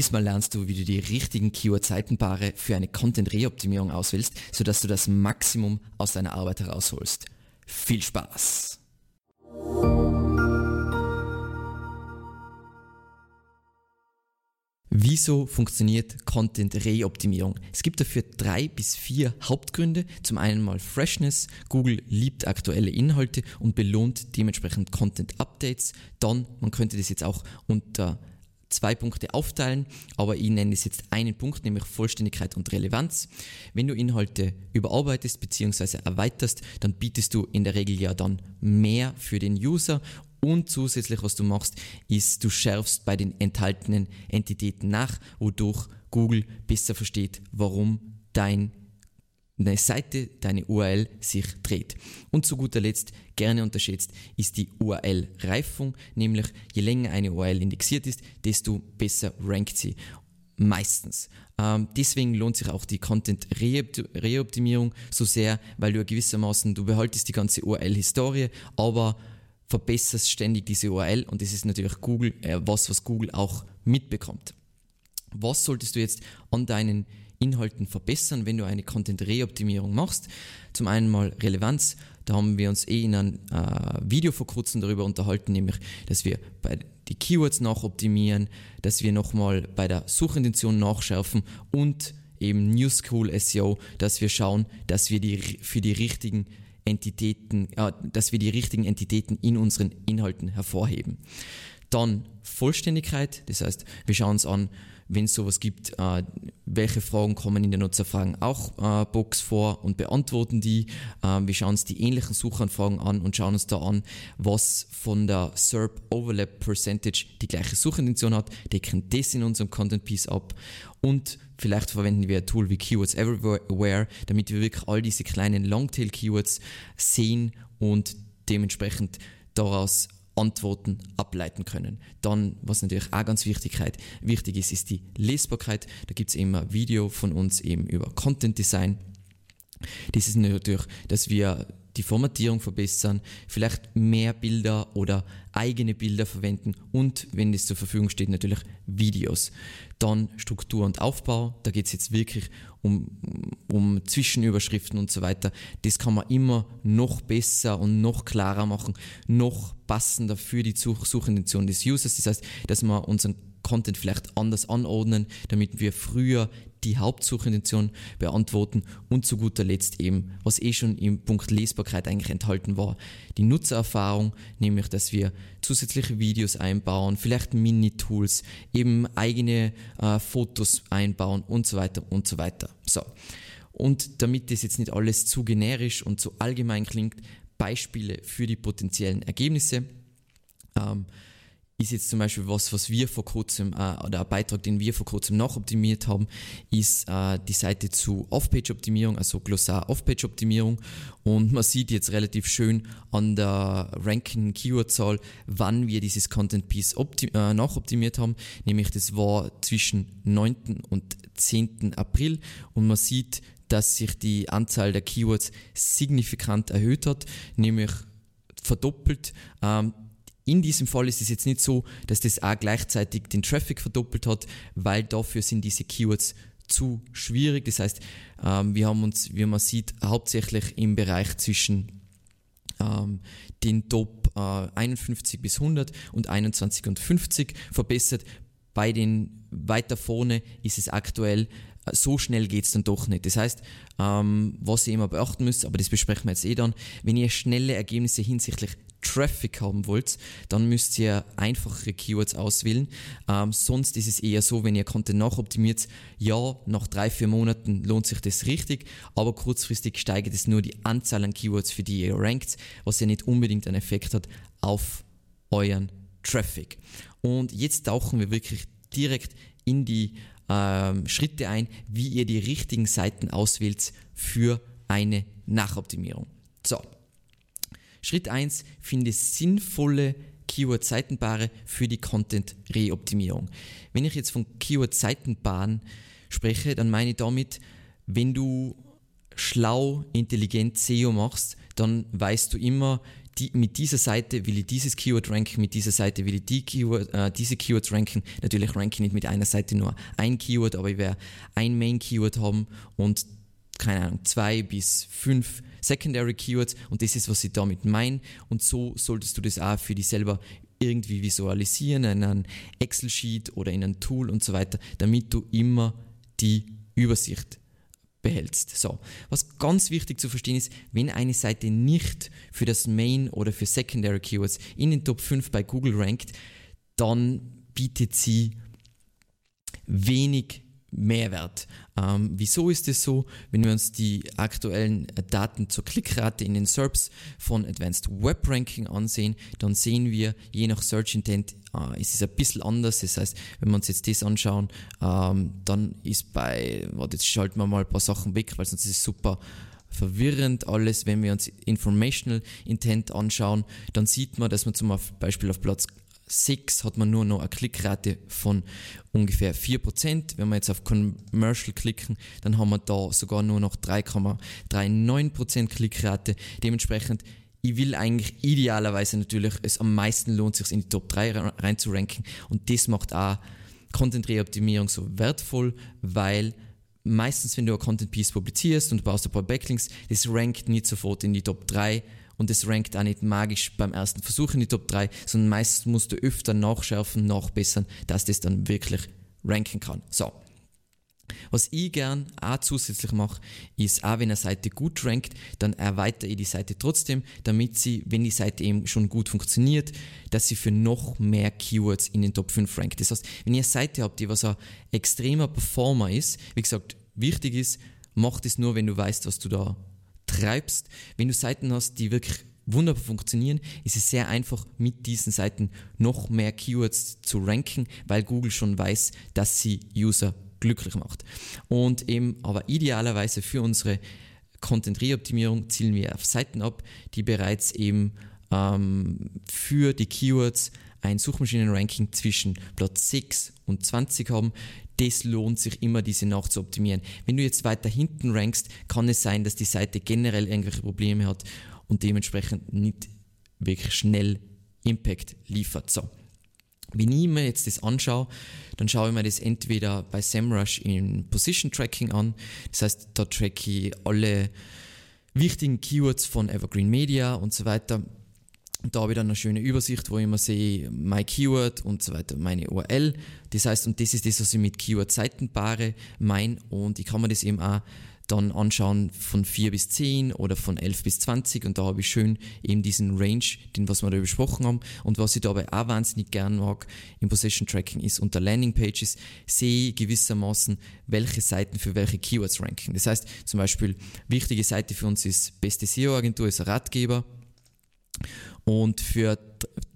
Diesmal lernst du, wie du die richtigen Keyword-Seitenpaare für eine Content-Reoptimierung auswählst, sodass du das Maximum aus deiner Arbeit herausholst. Viel Spaß! Wieso funktioniert Content-Reoptimierung? Es gibt dafür drei bis vier Hauptgründe. Zum einen mal Freshness. Google liebt aktuelle Inhalte und belohnt dementsprechend Content-Updates. Dann, man könnte das jetzt auch unter zwei Punkte aufteilen, aber ich nenne es jetzt einen Punkt, nämlich Vollständigkeit und Relevanz. Wenn du Inhalte überarbeitest bzw. erweiterst, dann bietest du in der Regel ja dann mehr für den User und zusätzlich, was du machst, ist, du schärfst bei den enthaltenen Entitäten nach, wodurch Google besser versteht, warum dein deine Seite, deine URL sich dreht. Und zu guter Letzt, gerne unterschätzt, ist die URL-Reifung, nämlich je länger eine URL indexiert ist, desto besser rankt sie. Meistens. Ähm, deswegen lohnt sich auch die Content-Reoptimierung so sehr, weil du gewissermaßen, du behaltest die ganze URL-Historie, aber verbesserst ständig diese URL und das ist natürlich Google, äh, was, was Google auch mitbekommt. Was solltest du jetzt an deinen Inhalten verbessern, wenn du eine Content-Reoptimierung machst? Zum einen mal Relevanz. Da haben wir uns eh in einem äh, Video vor kurzem darüber unterhalten, nämlich, dass wir bei die Keywords nachoptimieren, dass wir nochmal bei der Suchintention nachschärfen und eben New School SEO, dass wir schauen, dass wir die für die richtigen Entitäten, äh, dass wir die richtigen Entitäten in unseren Inhalten hervorheben. Dann Vollständigkeit, das heißt, wir schauen uns an, wenn es sowas gibt, äh, welche Fragen kommen in der Nutzerfragen auch äh, Box vor und beantworten die. Äh, wir schauen uns die ähnlichen Suchanfragen an und schauen uns da an, was von der SERP Overlap Percentage die gleiche Suchintention hat, decken das in unserem Content Piece ab und vielleicht verwenden wir ein Tool wie Keywords Everywhere, damit wir wirklich all diese kleinen Longtail Keywords sehen und dementsprechend daraus Antworten ableiten können. Dann, was natürlich auch ganz wichtig, wichtig ist, ist die Lesbarkeit. Da gibt es immer Video von uns eben über Content Design. Das ist natürlich, dass wir die Formatierung verbessern, vielleicht mehr Bilder oder eigene Bilder verwenden und, wenn es zur Verfügung steht, natürlich Videos. Dann Struktur und Aufbau, da geht es jetzt wirklich um, um Zwischenüberschriften und so weiter. Das kann man immer noch besser und noch klarer machen, noch passender für die Such Suchintention des Users. Das heißt, dass wir unseren Content vielleicht anders anordnen, damit wir früher die Hauptsuchintention beantworten und zu guter Letzt eben, was eh schon im Punkt Lesbarkeit eigentlich enthalten war, die Nutzererfahrung, nämlich dass wir zusätzliche Videos einbauen, vielleicht Mini-Tools, eben eigene äh, Fotos einbauen und so weiter und so weiter. So. Und damit das jetzt nicht alles zu generisch und zu allgemein klingt, Beispiele für die potenziellen Ergebnisse. Ähm, ist jetzt zum Beispiel was, was wir vor kurzem, äh, oder ein Beitrag, den wir vor kurzem nachoptimiert haben, ist äh, die Seite zu Off-Page-Optimierung, also Glossar Off-Page-Optimierung. Und man sieht jetzt relativ schön an der ranking Keyword-Zahl, wann wir dieses Content-Piece äh, nachoptimiert haben. Nämlich das war zwischen 9. und 10. April. Und man sieht, dass sich die Anzahl der Keywords signifikant erhöht hat, nämlich verdoppelt. Ähm, in diesem Fall ist es jetzt nicht so, dass das auch gleichzeitig den Traffic verdoppelt hat, weil dafür sind diese Keywords zu schwierig. Das heißt, ähm, wir haben uns, wie man sieht, hauptsächlich im Bereich zwischen ähm, den Top äh, 51 bis 100 und 21 und 50 verbessert. Bei den weiter vorne ist es aktuell so schnell geht es dann doch nicht. Das heißt, ähm, was ihr immer beachten müsst, aber das besprechen wir jetzt eh dann, wenn ihr schnelle Ergebnisse hinsichtlich Traffic haben wollt, dann müsst ihr einfachere Keywords auswählen. Ähm, sonst ist es eher so, wenn ihr Content nachoptimiert, ja, nach drei, vier Monaten lohnt sich das richtig, aber kurzfristig steigert es nur die Anzahl an Keywords, für die ihr rankt, was ja nicht unbedingt einen Effekt hat auf euren Traffic. Und jetzt tauchen wir wirklich direkt in die ähm, Schritte ein, wie ihr die richtigen Seiten auswählt für eine Nachoptimierung. So, Schritt 1, finde sinnvolle Keyword-Seitenpaare für die Content-Reoptimierung. Wenn ich jetzt von Keyword-Seitenpaaren spreche, dann meine ich damit, wenn du schlau, intelligent SEO machst, dann weißt du immer die, mit dieser Seite will ich dieses Keyword ranken, mit dieser Seite will ich die Keyword, äh, diese Keywords ranken. Natürlich ranke ich nicht mit einer Seite nur ein Keyword, aber ich werde ein Main Keyword haben und keine Ahnung, zwei bis fünf Secondary Keywords und das ist, was ich damit meine. Und so solltest du das auch für dich selber irgendwie visualisieren in einem Excel-Sheet oder in einem Tool und so weiter, damit du immer die Übersicht behältst. So, was ganz wichtig zu verstehen ist, wenn eine Seite nicht für das Main oder für Secondary Keywords in den Top 5 bei Google rankt, dann bietet sie wenig Mehrwert. Ähm, wieso ist es so? Wenn wir uns die aktuellen Daten zur Klickrate in den SERPs von Advanced Web Ranking ansehen, dann sehen wir, je nach Search Intent äh, ist es ein bisschen anders. Das heißt, wenn wir uns jetzt das anschauen, ähm, dann ist bei, warte, jetzt schalten wir mal ein paar Sachen weg, weil sonst ist es super verwirrend alles. Wenn wir uns Informational Intent anschauen, dann sieht man, dass man zum Beispiel auf Platz 6 hat man nur noch eine Klickrate von ungefähr 4%. Wenn wir jetzt auf Commercial klicken, dann haben wir da sogar nur noch 3,39% Klickrate. Dementsprechend, ich will eigentlich idealerweise natürlich, es am meisten lohnt sich in die Top 3 rein zu ranken und das macht auch Content Reoptimierung so wertvoll, weil meistens, wenn du ein Content Piece publizierst und baust ein paar Backlinks, das rankt nicht sofort in die Top 3, und es rankt auch nicht magisch beim ersten Versuch in die Top 3, sondern meistens musst du öfter nachschärfen, nachbessern, dass das dann wirklich ranken kann. So. Was ich gern auch zusätzlich mache, ist, auch wenn eine Seite gut rankt, dann erweitere ich die Seite trotzdem, damit sie, wenn die Seite eben schon gut funktioniert, dass sie für noch mehr Keywords in den Top 5 rankt. Das heißt, wenn ihr eine Seite habt, die was ein extremer Performer ist, wie gesagt, wichtig ist, mach das nur, wenn du weißt, was du da treibst, wenn du Seiten hast, die wirklich wunderbar funktionieren, ist es sehr einfach, mit diesen Seiten noch mehr Keywords zu ranken, weil Google schon weiß, dass sie User glücklich macht. Und eben, aber idealerweise für unsere Content-Reoptimierung zielen wir auf Seiten ab, die bereits eben ähm, für die Keywords ein Suchmaschinenranking zwischen Platz 6 und 20 haben, das lohnt sich immer, diese nachzuoptimieren. Wenn du jetzt weiter hinten rankst, kann es sein, dass die Seite generell irgendwelche Probleme hat und dementsprechend nicht wirklich schnell Impact liefert. So. Wenn ich mir jetzt das anschaue, dann schaue ich mir das entweder bei SEMrush in Position Tracking an. Das heißt, da tracke ich alle wichtigen Keywords von Evergreen Media und so weiter. Und da habe ich dann eine schöne Übersicht, wo ich immer sehe, mein Keyword und so weiter, meine URL. Das heißt, und das ist das, was ich mit Keyword-Seitenpaare meine. Und ich kann mir das eben auch dann anschauen von 4 bis 10 oder von 11 bis 20 und da habe ich schön eben diesen Range, den was wir da besprochen haben und was ich dabei auch wahnsinnig gern mag im Position Tracking ist unter Landing Pages sehe ich gewissermaßen, welche Seiten für welche Keywords ranken. Das heißt zum Beispiel, wichtige Seite für uns ist beste SEO-Agentur, ist ein Ratgeber und für,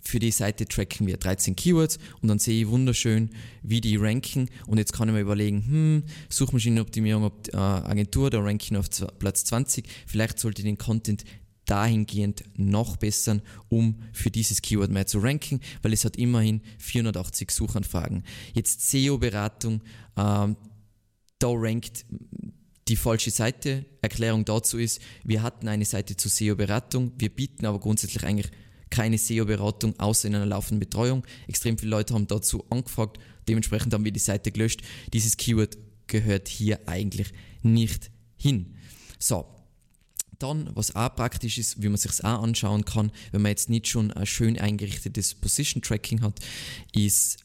für die Seite tracken wir 13 Keywords und dann sehe ich wunderschön, wie die ranken. Und jetzt kann ich mir überlegen, hm, Suchmaschinenoptimierung, äh, Agentur, da ranken auf Platz 20. Vielleicht sollte ich den Content dahingehend noch bessern, um für dieses Keyword mehr zu ranken, weil es hat immerhin 480 Suchanfragen. Jetzt SEO-Beratung, ähm, da rankt die falsche Seite. Erklärung dazu ist, wir hatten eine Seite zur SEO-Beratung, wir bieten aber grundsätzlich eigentlich keine SEO-Beratung außer in einer laufenden Betreuung. Extrem viele Leute haben dazu angefragt, dementsprechend haben wir die Seite gelöscht. Dieses Keyword gehört hier eigentlich nicht hin. So, dann, was auch praktisch ist, wie man sich auch anschauen kann, wenn man jetzt nicht schon ein schön eingerichtetes Position Tracking hat, ist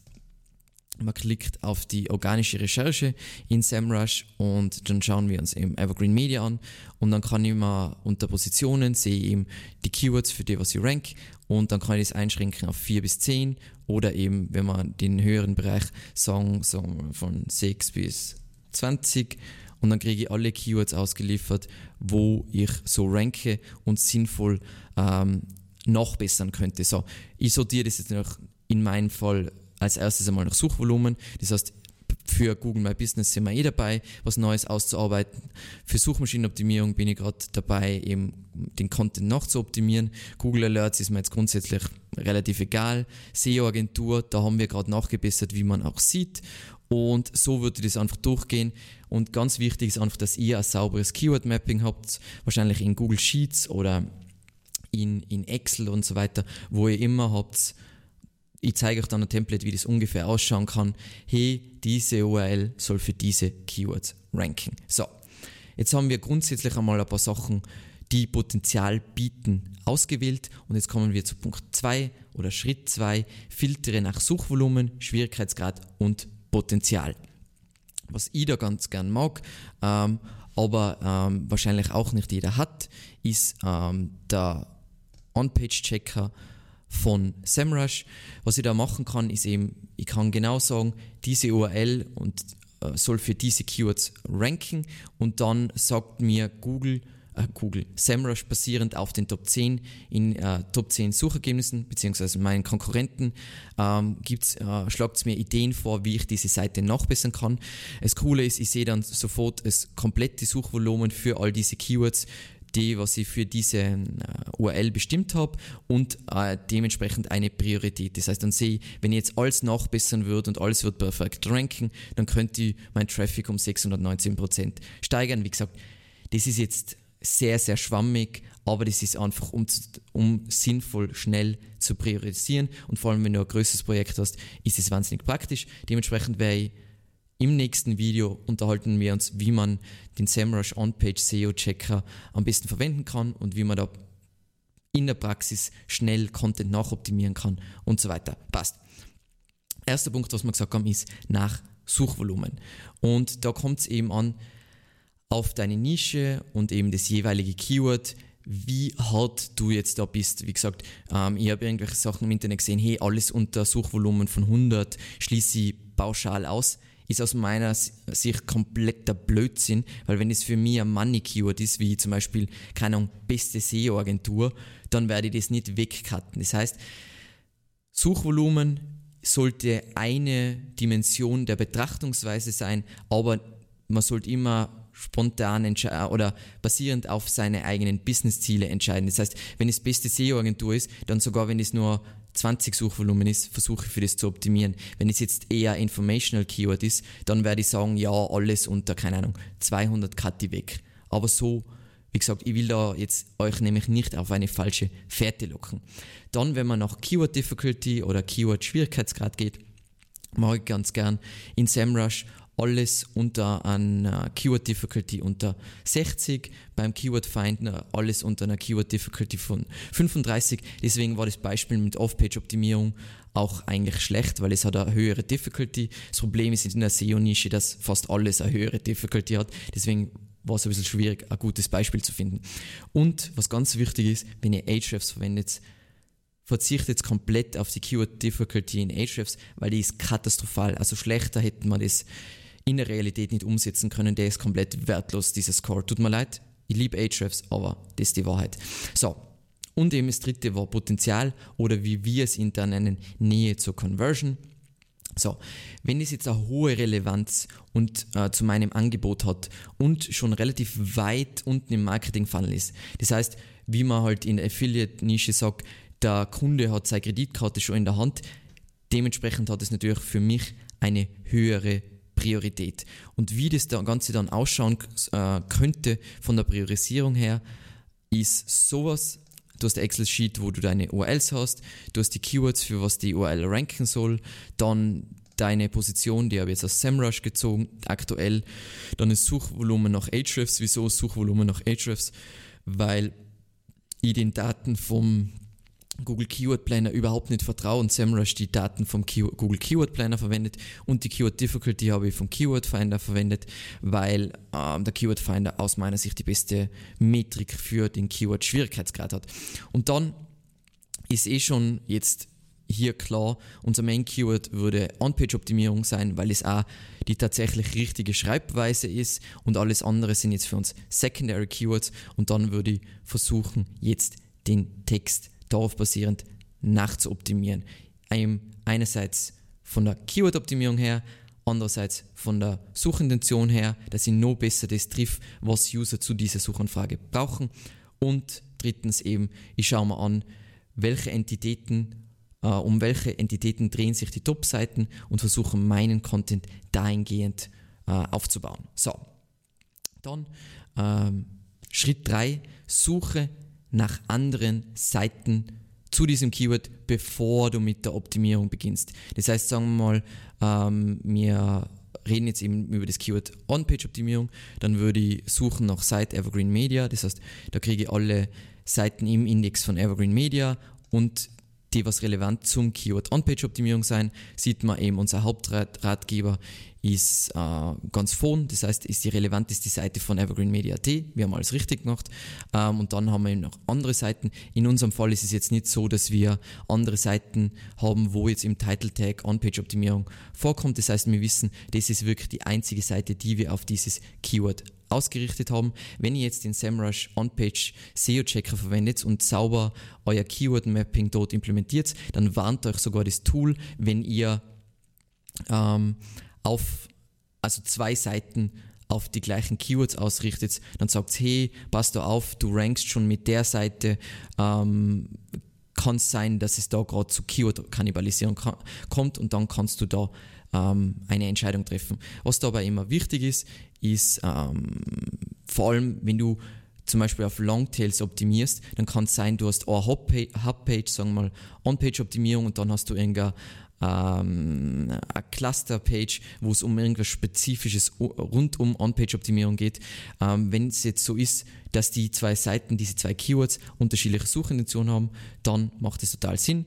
man klickt auf die organische Recherche in SEMrush und dann schauen wir uns eben Evergreen Media an und dann kann ich mal unter Positionen sehe eben die Keywords für die, was ich rank und dann kann ich das einschränken auf 4 bis 10 oder eben, wenn man den höheren Bereich sagen von 6 bis 20 und dann kriege ich alle Keywords ausgeliefert, wo ich so ranke und sinnvoll ähm, nachbessern könnte. So, ich sortiere das jetzt noch in meinem Fall als erstes einmal nach Suchvolumen. Das heißt, für Google My Business sind wir eh dabei, was Neues auszuarbeiten. Für Suchmaschinenoptimierung bin ich gerade dabei, eben den Content noch zu optimieren. Google Alerts ist mir jetzt grundsätzlich relativ egal. SEO-Agentur, da haben wir gerade nachgebessert, wie man auch sieht. Und so würde das einfach durchgehen. Und ganz wichtig ist einfach, dass ihr ein sauberes Keyword-Mapping habt, wahrscheinlich in Google Sheets oder in, in Excel und so weiter, wo ihr immer habt, ich zeige euch dann ein Template, wie das ungefähr ausschauen kann. Hey, diese URL soll für diese Keywords ranken. So, jetzt haben wir grundsätzlich einmal ein paar Sachen, die Potenzial bieten, ausgewählt. Und jetzt kommen wir zu Punkt 2 oder Schritt 2. Filtere nach Suchvolumen, Schwierigkeitsgrad und Potenzial. Was ich da ganz gern mag, ähm, aber ähm, wahrscheinlich auch nicht jeder hat, ist ähm, der On-Page-Checker von SEMrush. Was ich da machen kann, ist eben, ich kann genau sagen, diese URL und äh, soll für diese Keywords ranken und dann sagt mir Google, äh, Google, SEMrush basierend auf den Top 10 in äh, Top 10 Suchergebnissen beziehungsweise meinen Konkurrenten ähm, äh, schlagt es mir Ideen vor, wie ich diese Seite nachbessern kann. Das Coole ist, ich sehe dann sofort das komplette Suchvolumen für all diese Keywords die, was ich für diese äh, URL bestimmt habe und äh, dementsprechend eine Priorität. Das heißt, dann sehe ich, wenn ich jetzt alles nachbessern würde und alles wird perfekt ranken, dann könnte ich mein Traffic um 619% steigern. Wie gesagt, das ist jetzt sehr, sehr schwammig, aber das ist einfach, um, um sinnvoll schnell zu priorisieren und vor allem, wenn du ein größeres Projekt hast, ist es wahnsinnig praktisch. Dementsprechend wäre ich im nächsten Video unterhalten wir uns, wie man den SEMrush On-Page SEO Checker am besten verwenden kann und wie man da in der Praxis schnell Content nachoptimieren kann und so weiter. Passt. Erster Punkt, was wir gesagt haben, ist nach Suchvolumen. Und da kommt es eben an auf deine Nische und eben das jeweilige Keyword, wie hart du jetzt da bist. Wie gesagt, ähm, ich habe irgendwelche Sachen im Internet gesehen, hey, alles unter Suchvolumen von 100 schließe ich pauschal aus ist aus meiner Sicht kompletter Blödsinn, weil wenn es für mich ein Money-Keyword ist, wie zum Beispiel, keine Ahnung, beste SEO-Agentur, dann werde ich das nicht wegcutten. Das heißt, Suchvolumen sollte eine Dimension der Betrachtungsweise sein, aber man sollte immer spontan entscheiden oder basierend auf seine eigenen Business-Ziele entscheiden. Das heißt, wenn es beste SEO-Agentur ist, dann sogar wenn es nur 20 Suchvolumen ist, versuche ich für das zu optimieren. Wenn es jetzt eher Informational Keyword ist, dann werde ich sagen, ja, alles unter, keine Ahnung, 200 Kati weg. Aber so, wie gesagt, ich will da jetzt euch nämlich nicht auf eine falsche Fährte locken. Dann, wenn man nach Keyword Difficulty oder Keyword Schwierigkeitsgrad geht, mache ich ganz gern in SEMrush alles unter einer Keyword Difficulty unter 60, beim Keyword Finder alles unter einer Keyword Difficulty von 35. Deswegen war das Beispiel mit Off-Page-Optimierung auch eigentlich schlecht, weil es hat eine höhere Difficulty. Das Problem ist in der SEO-Nische, dass fast alles eine höhere Difficulty hat. Deswegen war es ein bisschen schwierig, ein gutes Beispiel zu finden. Und was ganz wichtig ist, wenn ihr Ahrefs verwendet, verzichtet jetzt komplett auf die Keyword Difficulty in Ahrefs, weil die ist katastrophal. Also schlechter hätten wir das in der Realität nicht umsetzen können, der ist komplett wertlos, dieser Score. Tut mir leid, ich liebe Ahrefs, aber das ist die Wahrheit. So, und eben das dritte war Potenzial oder wie wir es intern nennen, Nähe zur Conversion. So, wenn es jetzt eine hohe Relevanz und äh, zu meinem Angebot hat und schon relativ weit unten im Marketing-Funnel ist, das heißt, wie man halt in der Affiliate-Nische sagt, der Kunde hat seine Kreditkarte schon in der Hand, dementsprechend hat es natürlich für mich eine höhere Priorität. Und wie das Ganze dann ausschauen äh, könnte von der Priorisierung her, ist sowas, du hast Excel-Sheet, wo du deine URLs hast, du hast die Keywords, für was die URL ranken soll, dann deine Position, die habe ich jetzt aus SEMrush gezogen, aktuell, dann ist Suchvolumen nach Ahrefs, wieso Suchvolumen nach Ahrefs? Weil ich den Daten vom Google Keyword Planner überhaupt nicht vertraue und SEMrush die Daten vom Keyword, Google Keyword Planner verwendet und die Keyword Difficulty habe ich vom Keyword Finder verwendet, weil ähm, der Keyword Finder aus meiner Sicht die beste Metrik für den Keyword Schwierigkeitsgrad hat. Und dann ist eh schon jetzt hier klar, unser Main Keyword würde On-Page-Optimierung sein, weil es auch die tatsächlich richtige Schreibweise ist und alles andere sind jetzt für uns Secondary Keywords und dann würde ich versuchen, jetzt den Text darauf basierend nachzuoptimieren. Einerseits von der Keyword-Optimierung her, andererseits von der Suchintention her, dass ich noch besser das trifft, was User zu dieser Suchanfrage brauchen. Und drittens eben, ich schaue mir an, welche Entitäten, äh, um welche Entitäten drehen sich die Top-Seiten und versuche meinen Content dahingehend äh, aufzubauen. So, dann ähm, Schritt 3, suche nach anderen Seiten zu diesem Keyword, bevor du mit der Optimierung beginnst. Das heißt, sagen wir mal, ähm, wir reden jetzt eben über das Keyword On-Page-Optimierung, dann würde ich suchen nach Site Evergreen Media, das heißt, da kriege ich alle Seiten im Index von Evergreen Media und die was relevant zum Keyword On-Page-Optimierung sein, sieht man eben unser Hauptratgeber ist äh, ganz vorn, das heißt, ist die relevanteste Seite von Evergreen Media.at. Wir haben alles richtig gemacht. Ähm, und dann haben wir eben noch andere Seiten. In unserem Fall ist es jetzt nicht so, dass wir andere Seiten haben, wo jetzt im Title Tag On-Page-Optimierung vorkommt. Das heißt, wir wissen, das ist wirklich die einzige Seite, die wir auf dieses Keyword ausgerichtet haben. Wenn ihr jetzt den SEMrush On-Page SEO-Checker verwendet und sauber euer Keyword-Mapping dort implementiert, dann warnt euch sogar das Tool, wenn ihr ähm, auf also zwei Seiten auf die gleichen Keywords ausrichtet, dann sagt hey, pass da auf, du rankst schon mit der Seite, ähm, kann es sein, dass es da gerade zu Keyword-Kannibalisierung kommt und dann kannst du da ähm, eine Entscheidung treffen. Was dabei immer wichtig ist, ist ähm, vor allem, wenn du zum Beispiel auf Longtails optimierst, dann kann es sein, du hast eine Hubpage, sagen wir mal, On-Page-Optimierung und dann hast du irgendeine ähm, eine Cluster-Page, wo es um irgendwas Spezifisches rund um On-Page-Optimierung geht. Ähm, Wenn es jetzt so ist, dass die zwei Seiten, diese zwei Keywords unterschiedliche Suchintentionen haben, dann macht es total Sinn.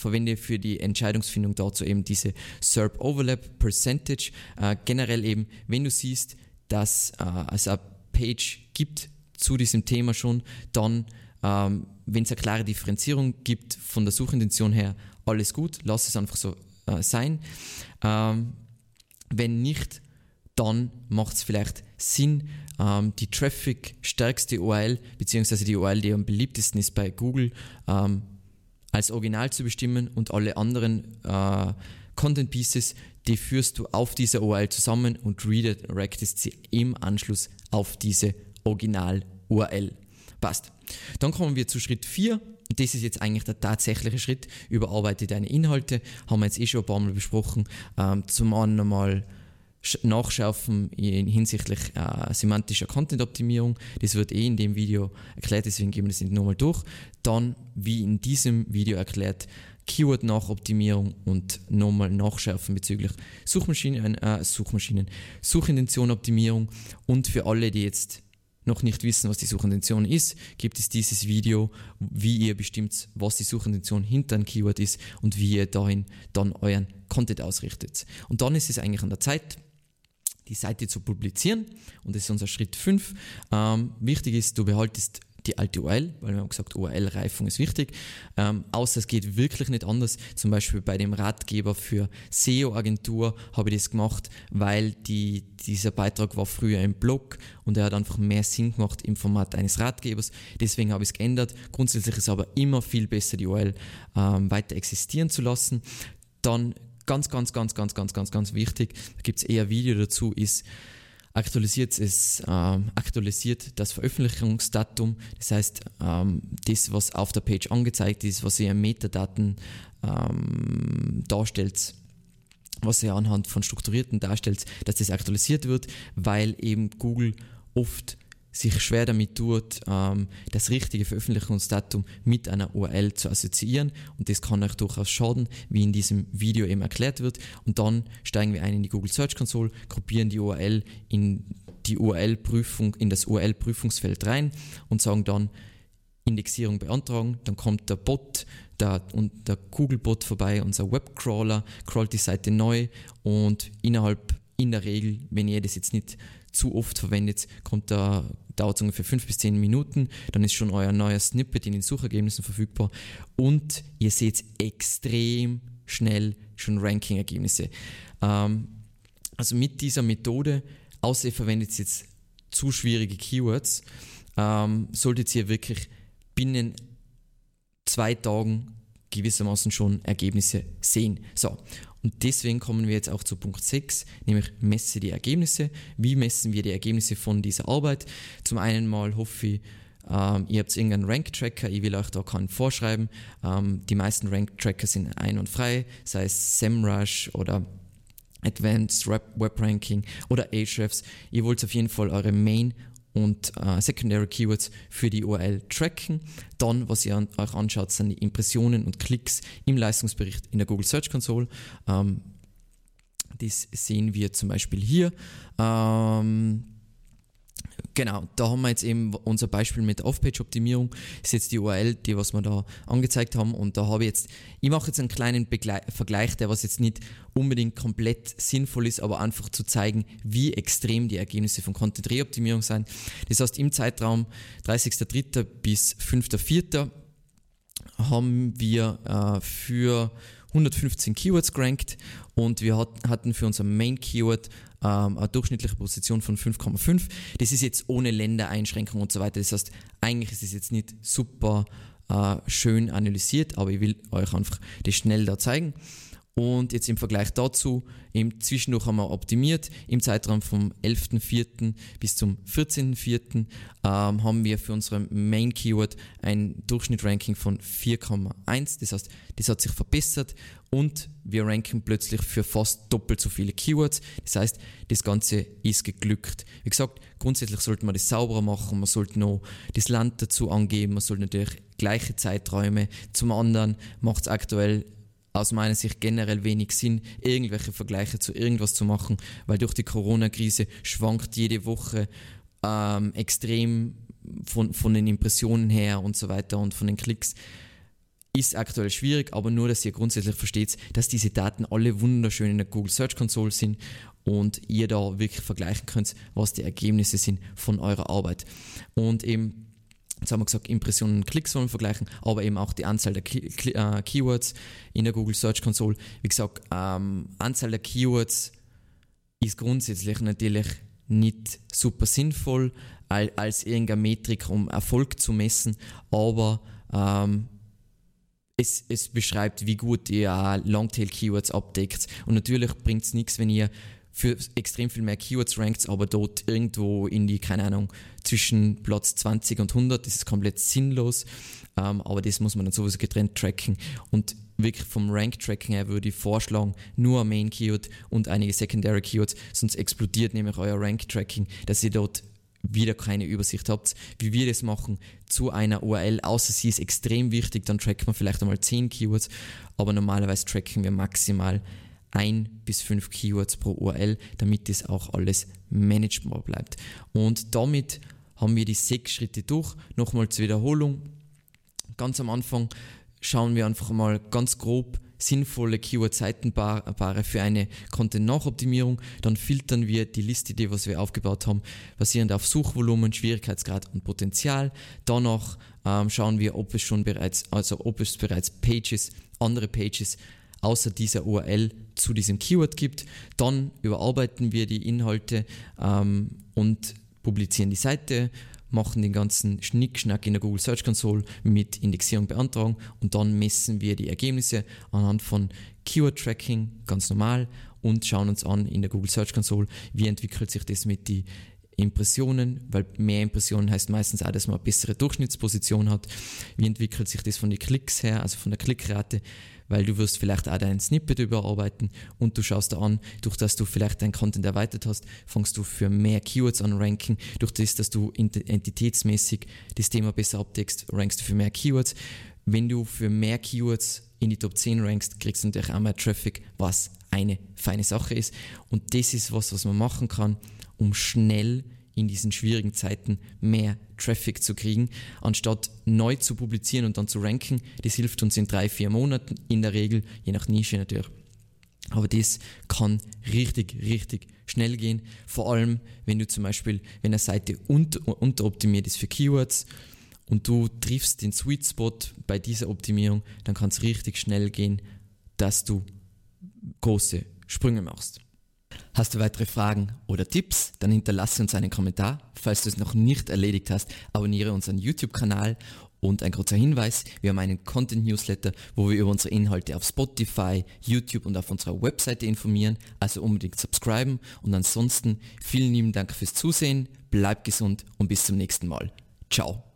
Verwende für die Entscheidungsfindung dazu eben diese SERP Overlap Percentage. Äh, generell eben, wenn du siehst, dass äh, es eine Page gibt zu diesem Thema schon, dann ähm, wenn es eine klare Differenzierung gibt von der Suchintention her, alles gut, lass es einfach so äh, sein. Ähm, wenn nicht, dann macht es vielleicht Sinn, ähm, die Traffic-stärkste URL, beziehungsweise die URL, die am beliebtesten ist bei Google, ähm, als Original zu bestimmen und alle anderen äh, Content Pieces, die führst du auf dieser URL zusammen und redirectest sie im Anschluss auf diese Original-URL. Passt. Dann kommen wir zu Schritt 4. Das ist jetzt eigentlich der tatsächliche Schritt. Überarbeite deine Inhalte. Haben wir jetzt eh schon ein paar Mal besprochen. Ähm, zum einen nochmal nachschärfen hinsichtlich äh, semantischer Content-Optimierung. Das wird eh in dem Video erklärt, deswegen gehen wir das nicht nochmal durch. Dann, wie in diesem Video erklärt, Keyword-Nachoptimierung und nochmal nachschärfen bezüglich Suchmaschinen, äh, Suchmaschinen, Suchintention-Optimierung und für alle, die jetzt noch nicht wissen, was die Suchintention ist, gibt es dieses Video, wie ihr bestimmt, was die Suchintention hinter einem Keyword ist und wie ihr dahin dann euren Content ausrichtet. Und dann ist es eigentlich an der Zeit, die Seite zu publizieren und das ist unser Schritt 5. Ähm, wichtig ist, du behaltest die alte URL, weil wir haben gesagt, URL-Reifung ist wichtig. Ähm, außer es geht wirklich nicht anders. Zum Beispiel bei dem Ratgeber für SEO-Agentur habe ich das gemacht, weil die, dieser Beitrag war früher im Blog und er hat einfach mehr Sinn gemacht im Format eines Ratgebers. Deswegen habe ich es geändert. Grundsätzlich ist aber immer viel besser, die URL ähm, weiter existieren zu lassen. Dann ganz, ganz, ganz, ganz, ganz, ganz, ganz wichtig, da gibt es eher Video dazu, ist, aktualisiert es ähm, aktualisiert das Veröffentlichungsdatum. Das heißt, ähm, das, was auf der Page angezeigt ist, was ihr Metadaten ähm, darstellt, was ihr anhand von strukturierten darstellt, dass das aktualisiert wird, weil eben Google oft sich schwer damit tut, ähm, das richtige Veröffentlichungsdatum mit einer URL zu assoziieren. Und das kann euch durchaus schaden, wie in diesem Video eben erklärt wird. Und dann steigen wir ein in die Google Search Console, gruppieren die URL in die URL-Prüfung, in das URL-Prüfungsfeld rein und sagen dann Indexierung beantragen, dann kommt der Bot, der, und der Google-Bot vorbei, unser Webcrawler, crawlt die Seite neu. Und innerhalb in der Regel, wenn ihr das jetzt nicht zu oft verwendet, kommt da, dauert es ungefähr 5 bis 10 Minuten, dann ist schon euer neuer Snippet in den Suchergebnissen verfügbar und ihr seht extrem schnell schon Ranking-Ergebnisse. Ähm, also mit dieser Methode, außer ihr verwendet jetzt zu schwierige Keywords, ähm, solltet ihr wirklich binnen zwei Tagen gewissermaßen schon Ergebnisse sehen. So, und deswegen kommen wir jetzt auch zu Punkt 6, nämlich messe die Ergebnisse. Wie messen wir die Ergebnisse von dieser Arbeit? Zum einen mal hoffe ich, ähm, ihr habt irgendeinen Rank-Tracker, ich will euch da keinen vorschreiben. Ähm, die meisten Rank-Tracker sind ein- und frei, sei es SEMrush oder Advanced Web Ranking oder Ahrefs. Ihr wollt auf jeden Fall eure Main und äh, Secondary Keywords für die URL tracken. Dann, was ihr an, euch anschaut, sind die Impressionen und Klicks im Leistungsbericht in der Google Search Console. Ähm, das sehen wir zum Beispiel hier. Ähm, Genau, da haben wir jetzt eben unser Beispiel mit Off-Page-Optimierung. Ist jetzt die URL, die was wir da angezeigt haben. Und da habe ich jetzt, ich mache jetzt einen kleinen Begle Vergleich, der was jetzt nicht unbedingt komplett sinnvoll ist, aber einfach zu zeigen, wie extrem die Ergebnisse von Content-Reoptimierung sind. Das heißt, im Zeitraum 30.03. bis 5.04. haben wir äh, für 115 Keywords gerankt und wir hat, hatten für unser Main Keyword ähm, eine durchschnittliche Position von 5,5. Das ist jetzt ohne Ländereinschränkung und so weiter. Das heißt, eigentlich ist es jetzt nicht super äh, schön analysiert, aber ich will euch einfach das schnell da zeigen. Und jetzt im Vergleich dazu, im Zwischendurch haben wir optimiert. Im Zeitraum vom 11.04. bis zum 14.04. Ähm, haben wir für unsere Main Keyword ein Durchschnittranking von 4,1. Das heißt, das hat sich verbessert und wir ranken plötzlich für fast doppelt so viele Keywords. Das heißt, das Ganze ist geglückt. Wie gesagt, grundsätzlich sollte man das sauberer machen, man sollte noch das Land dazu angeben, man sollte natürlich gleiche Zeiträume. Zum anderen macht es aktuell aus meiner Sicht generell wenig Sinn, irgendwelche Vergleiche zu irgendwas zu machen, weil durch die Corona-Krise schwankt jede Woche ähm, extrem von, von den Impressionen her und so weiter und von den Klicks. Ist aktuell schwierig, aber nur, dass ihr grundsätzlich versteht, dass diese Daten alle wunderschön in der Google Search Console sind und ihr da wirklich vergleichen könnt, was die Ergebnisse sind von eurer Arbeit. Und eben Jetzt haben wir gesagt, Impressionen und Klicks wollen wir vergleichen, aber eben auch die Anzahl der Key äh, Keywords in der Google Search Console. Wie gesagt, ähm, Anzahl der Keywords ist grundsätzlich natürlich nicht super sinnvoll als, als irgendeine Metrik, um Erfolg zu messen, aber ähm, es, es beschreibt, wie gut ihr Longtail-Keywords abdeckt. Und natürlich bringt es nichts, wenn ihr für extrem viel mehr Keywords rankt, aber dort irgendwo in die, keine Ahnung, zwischen Platz 20 und 100, das ist komplett sinnlos, ähm, aber das muss man dann sowieso getrennt tracken. Und wirklich vom Rank-Tracking her würde ich vorschlagen, nur ein Main-Keyword und einige Secondary Keywords, sonst explodiert nämlich euer Rank-Tracking, dass ihr dort wieder keine Übersicht habt, wie wir das machen zu einer URL, außer sie ist extrem wichtig, dann tracken wir vielleicht einmal 10 Keywords, aber normalerweise tracken wir maximal ein bis fünf Keywords pro URL, damit das auch alles managebar bleibt. Und damit haben wir die sechs Schritte durch. Nochmal zur Wiederholung. Ganz am Anfang schauen wir einfach mal ganz grob sinnvolle Keyword-Seitenpaare für eine Content-Nachoptimierung. Dann filtern wir die Liste, die was wir aufgebaut haben, basierend auf Suchvolumen, Schwierigkeitsgrad und Potenzial. Danach ähm, schauen wir, ob es schon bereits, also ob es bereits Pages, andere Pages außer dieser URL zu diesem Keyword gibt. Dann überarbeiten wir die Inhalte ähm, und publizieren die Seite, machen den ganzen Schnickschnack in der Google Search Console mit Indexierung beantragen und dann messen wir die Ergebnisse anhand von Keyword Tracking ganz normal und schauen uns an in der Google Search Console, wie entwickelt sich das mit den Impressionen, weil mehr Impressionen heißt meistens auch, dass man eine bessere Durchschnittsposition hat. Wie entwickelt sich das von den Klicks her, also von der Klickrate? Weil du wirst vielleicht auch dein Snippet überarbeiten und du schaust da an, durch das du vielleicht dein Content erweitert hast, fängst du für mehr Keywords an ranken, durch das, dass du entitätsmäßig das Thema besser abdeckst, rankst du für mehr Keywords. Wenn du für mehr Keywords in die Top 10 rankst, kriegst du natürlich auch mehr Traffic, was eine feine Sache ist. Und das ist was, was man machen kann, um schnell in diesen schwierigen Zeiten mehr Traffic zu kriegen, anstatt neu zu publizieren und dann zu ranken. Das hilft uns in drei, vier Monaten in der Regel, je nach Nische natürlich. Aber das kann richtig, richtig schnell gehen. Vor allem, wenn du zum Beispiel, wenn eine Seite unter, unteroptimiert ist für Keywords und du triffst den Sweet Spot bei dieser Optimierung, dann kann es richtig schnell gehen, dass du große Sprünge machst. Hast du weitere Fragen oder Tipps? Dann hinterlasse uns einen Kommentar. Falls du es noch nicht erledigt hast, abonniere unseren YouTube-Kanal und ein kurzer Hinweis, wir haben einen Content-Newsletter, wo wir über unsere Inhalte auf Spotify, YouTube und auf unserer Webseite informieren, also unbedingt subscriben und ansonsten vielen lieben Dank fürs Zusehen, bleib gesund und bis zum nächsten Mal. Ciao.